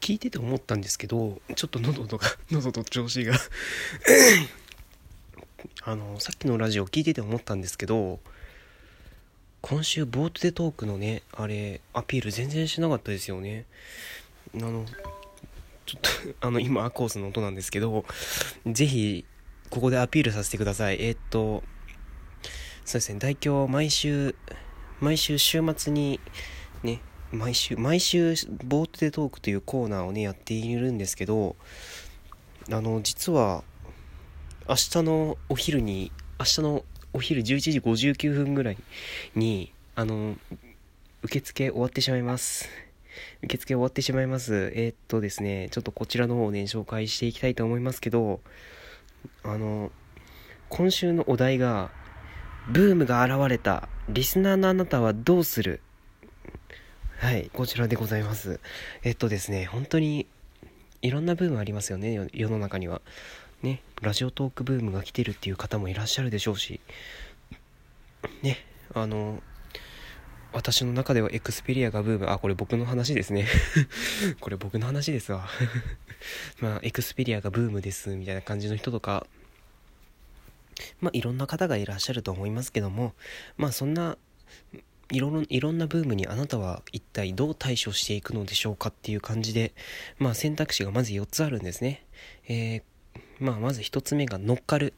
聞いてて思ったんですけどちょっと喉とか 喉と調子が。あのさっきのラジオ聞いてて思ったんですけど今週ボートでトークのねあれアピール全然しなかったですよね。あのちょっと あの今アコースの音なんですけどぜひここでアピールさせてください。えー、っとそうですね大京毎週毎週週末に毎週毎週ボートでトークというコーナーをねやっているんですけどあの実は明日のお昼に明日のお昼11時59分ぐらいにあの受付終わってしまいます。受付終わってしまいます。えー、っとですねちょっとこちらの方をね紹介していきたいと思いますけどあの今週のお題がブームが現れたリスナーのあなたはどうする？はい、こちらでございます。えっとですね、本当にいろんなブームありますよね、世の中には。ね、ラジオトークブームが来てるっていう方もいらっしゃるでしょうし、ね、あの、私の中ではエクスペリアがブーム、あ、これ僕の話ですね。これ僕の話ですわ。まあ、エクスペリアがブームです、みたいな感じの人とか、まあ、いろんな方がいらっしゃると思いますけども、まあ、そんないろいろんなブームにあなたは一体どう対処していくのでしょうかっていう感じで、まあ選択肢がまず4つあるんですね。えー、まあまず1つ目が乗っかる。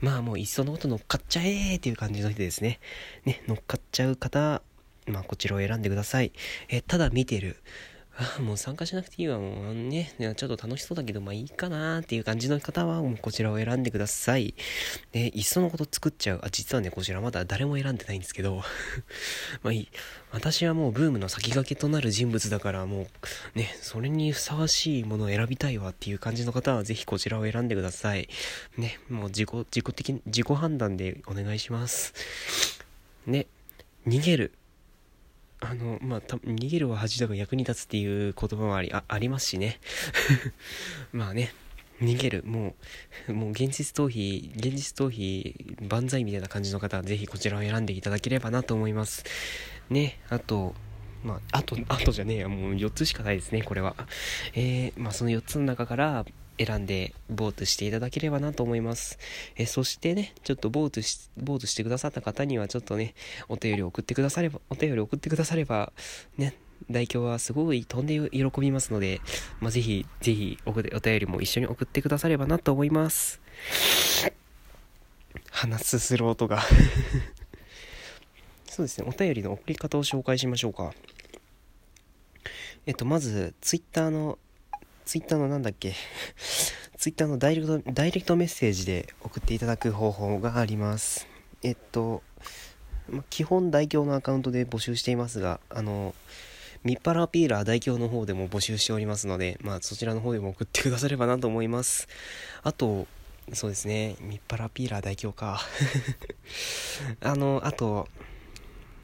まあもういっそのこと乗っかっちゃえーっていう感じの人ですね。ね、乗っかっちゃう方、まあこちらを選んでください。えー、ただ見てる。あもう参加しなくていいわ、もうね、ちょっと楽しそうだけど、まあいいかなっていう感じの方は、もうこちらを選んでください。で、いっそのこと作っちゃう。あ、実はね、こちらまだ誰も選んでないんですけど、まあいい。私はもうブームの先駆けとなる人物だから、もう、ね、それにふさわしいものを選びたいわっていう感じの方は、ぜひこちらを選んでください。ね、もう自己、自己的、自己判断でお願いします。ね、逃げる。あの、まあ、逃げるは恥だが役に立つっていう言葉もあり、あありますしね。まあね、逃げる、もう、もう現実逃避、現実逃避、万歳みたいな感じの方は、ぜひこちらを選んでいただければなと思います。ね、あと、まあ、あと、あとじゃねえや、もう4つしかないですね、これは。えー、まあ、その4つの中から、選んでボートしていただければなと思います。えそしてね、ちょっとボートし、ボートしてくださった方にはちょっとね、お便り送ってくだされば、お便り送ってくだされば、ね、代表はすごい飛んで喜びますので、まあ、ぜひ、ぜひお、お便りも一緒に送ってくださればなと思います。鼻すする音が そうですね、お便りの送り方を紹介しましょうか。えっと、まず、ツイッターのツイッターのなんだっけ？ツイッターのダイレクトダイレクトメッセージで送っていただく方法があります。えっと、ま、基本代表のアカウントで募集していますがあのミッパラピーラー代表の方でも募集しておりますので、まあ、そちらの方でも送ってくださればなと思います。あとそうですねミッパラピーラー代表か。あのあと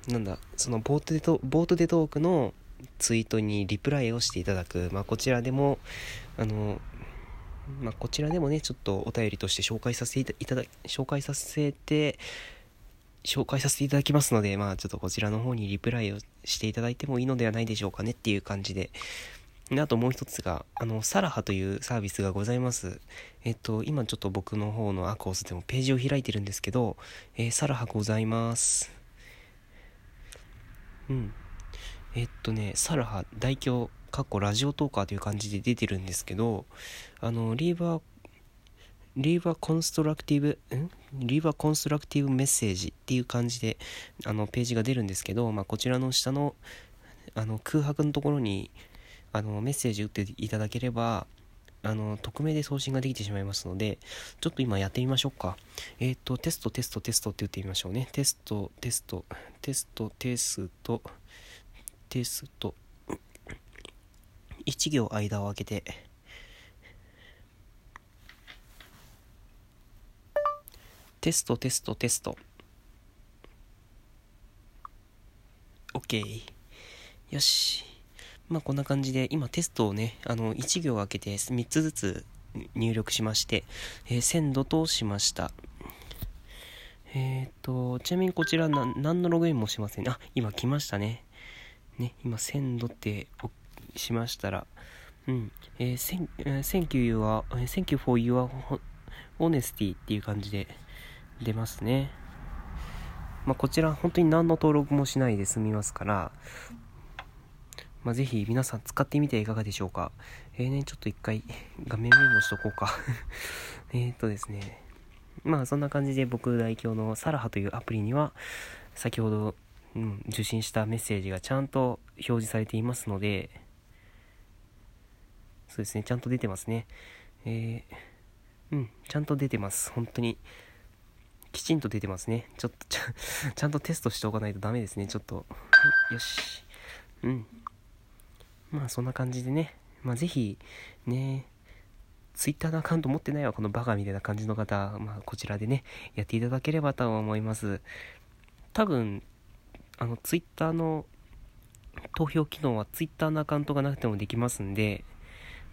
なんだそのボートでトボートでトークのツイートにリプライをしていただく、まあ、こちらでも、あの、まあ、こちらでもね、ちょっとお便りとして紹介させていただ、紹介させて、紹介させていただきますので、まあ、ちょっとこちらの方にリプライをしていただいてもいいのではないでしょうかねっていう感じで。であともう一つが、あの、サラハというサービスがございます。えっと、今ちょっと僕の方のアコースでもページを開いてるんですけど、えー、サラハございます。うん。えっとね、サラハ大表、かっこラジオトーカーという感じで出てるんですけど、あの、リーバー、リーバーコンストラクティブ、ん？リーバーコンストラクティブメッセージっていう感じで、あの、ページが出るんですけど、まあ、こちらの下の、あの、空白のところに、あの、メッセージ打っていただければ、あの、匿名で送信ができてしまいますので、ちょっと今やってみましょうか。えっ、ー、と、テスト、テスト、テストって言ってみましょうね。テスト、テスト、テスト、テスト、テストテスト1行間を空けて。テストテストテスト。OK よし。まあこんな感じで今テストをねあの1行空けて3つずつ入力しまして、えー、鮮度としました。えっ、とちなみにこちら何のログインもしません。あ今来ましたね。ね、今鮮度ってしましたら、うん。えー、Thank you は、Thank you for your honesty っていう感じで出ますね。まあ、こちら本当に何の登録もしないで済みますから、まあ、ぜひ皆さん使ってみてはいかがでしょうか。えーね、ちょっと一回画面メモしとこうか えっとですね。まあそんな感じで僕代表のサラハというアプリには先ほど、うん、受信したメッセージがちゃんと表示されていますので、そうですね、ちゃんと出てますね。えー、うん、ちゃんと出てます。本当に。きちんと出てますね。ちょっとちゃ、ちゃんとテストしておかないとダメですね。ちょっと。よし。うん。まあそんな感じでね、まあぜひ、ね、ツイッターのアカウント持ってないわ、このバカみたいな感じの方、まあこちらでね、やっていただければと思います。多分、あの、ツイッターの投票機能はツイッターのアカウントがなくてもできますんで、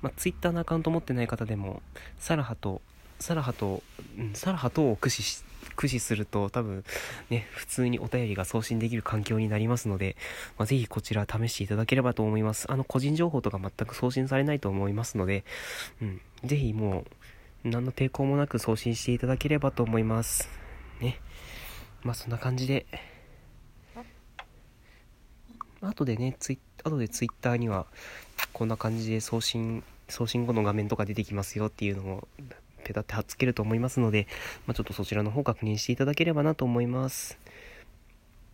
まあ、ツイッターのアカウント持ってない方でも、サラハと、サラハと、うん、サラハとを駆使し駆使すると多分ね、普通にお便りが送信できる環境になりますので、まあ、ぜひこちら試していただければと思います。あの、個人情報とか全く送信されないと思いますので、うん、ぜひもう、何の抵抗もなく送信していただければと思います。ね。まあそんな感じで、後でね、ツイ後でツイッターには、こんな感じで送信、送信後の画面とか出てきますよっていうのをペタって貼っつけると思いますので、まあ、ちょっとそちらの方確認していただければなと思います。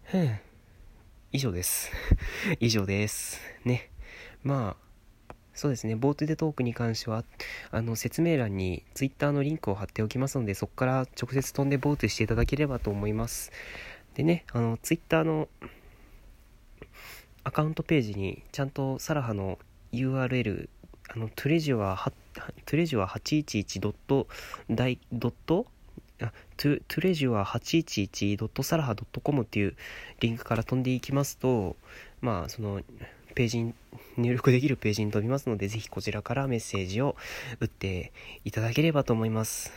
ふん。以上です。以上です。ね。まあ、そうですね、ボートでトークに関しては、あの、説明欄に Twitter のリンクを貼っておきますので、そこから直接飛んでボートしていただければと思います。でね、あの、Twitter のアカウントページに、ちゃんとサラハの URL、あの、トレジュアトレジュア811ドット大ドット？あトゥトレジュア811ドットサラハドットコムっていうリンクから飛んでいきますとまあそのページに入力できるページに飛びますのでぜひこちらからメッセージを打っていただければと思います。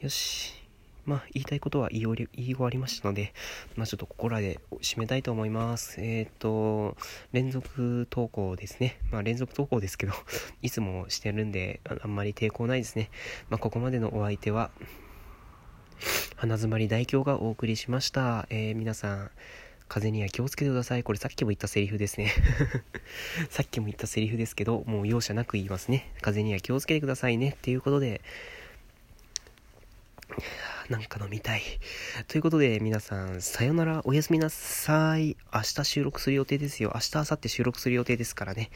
よし。まあ、言いたいことは言い終わりましたので、まあ、ちょっとここらで締めたいと思います。えっ、ー、と、連続投稿ですね。まあ、連続投稿ですけど、いつもしてるんで、あんまり抵抗ないですね。まあ、ここまでのお相手は、花詰まり大京がお送りしました。えー、皆さん、風には気をつけてください。これさっきも言ったセリフですね。さっきも言ったセリフですけど、もう容赦なく言いますね。風には気をつけてくださいね。っていうことで、なんか飲みたい。ということで、皆さん、さよなら、おやすみなさい。明日収録する予定ですよ。明日、明後日収録する予定ですからね。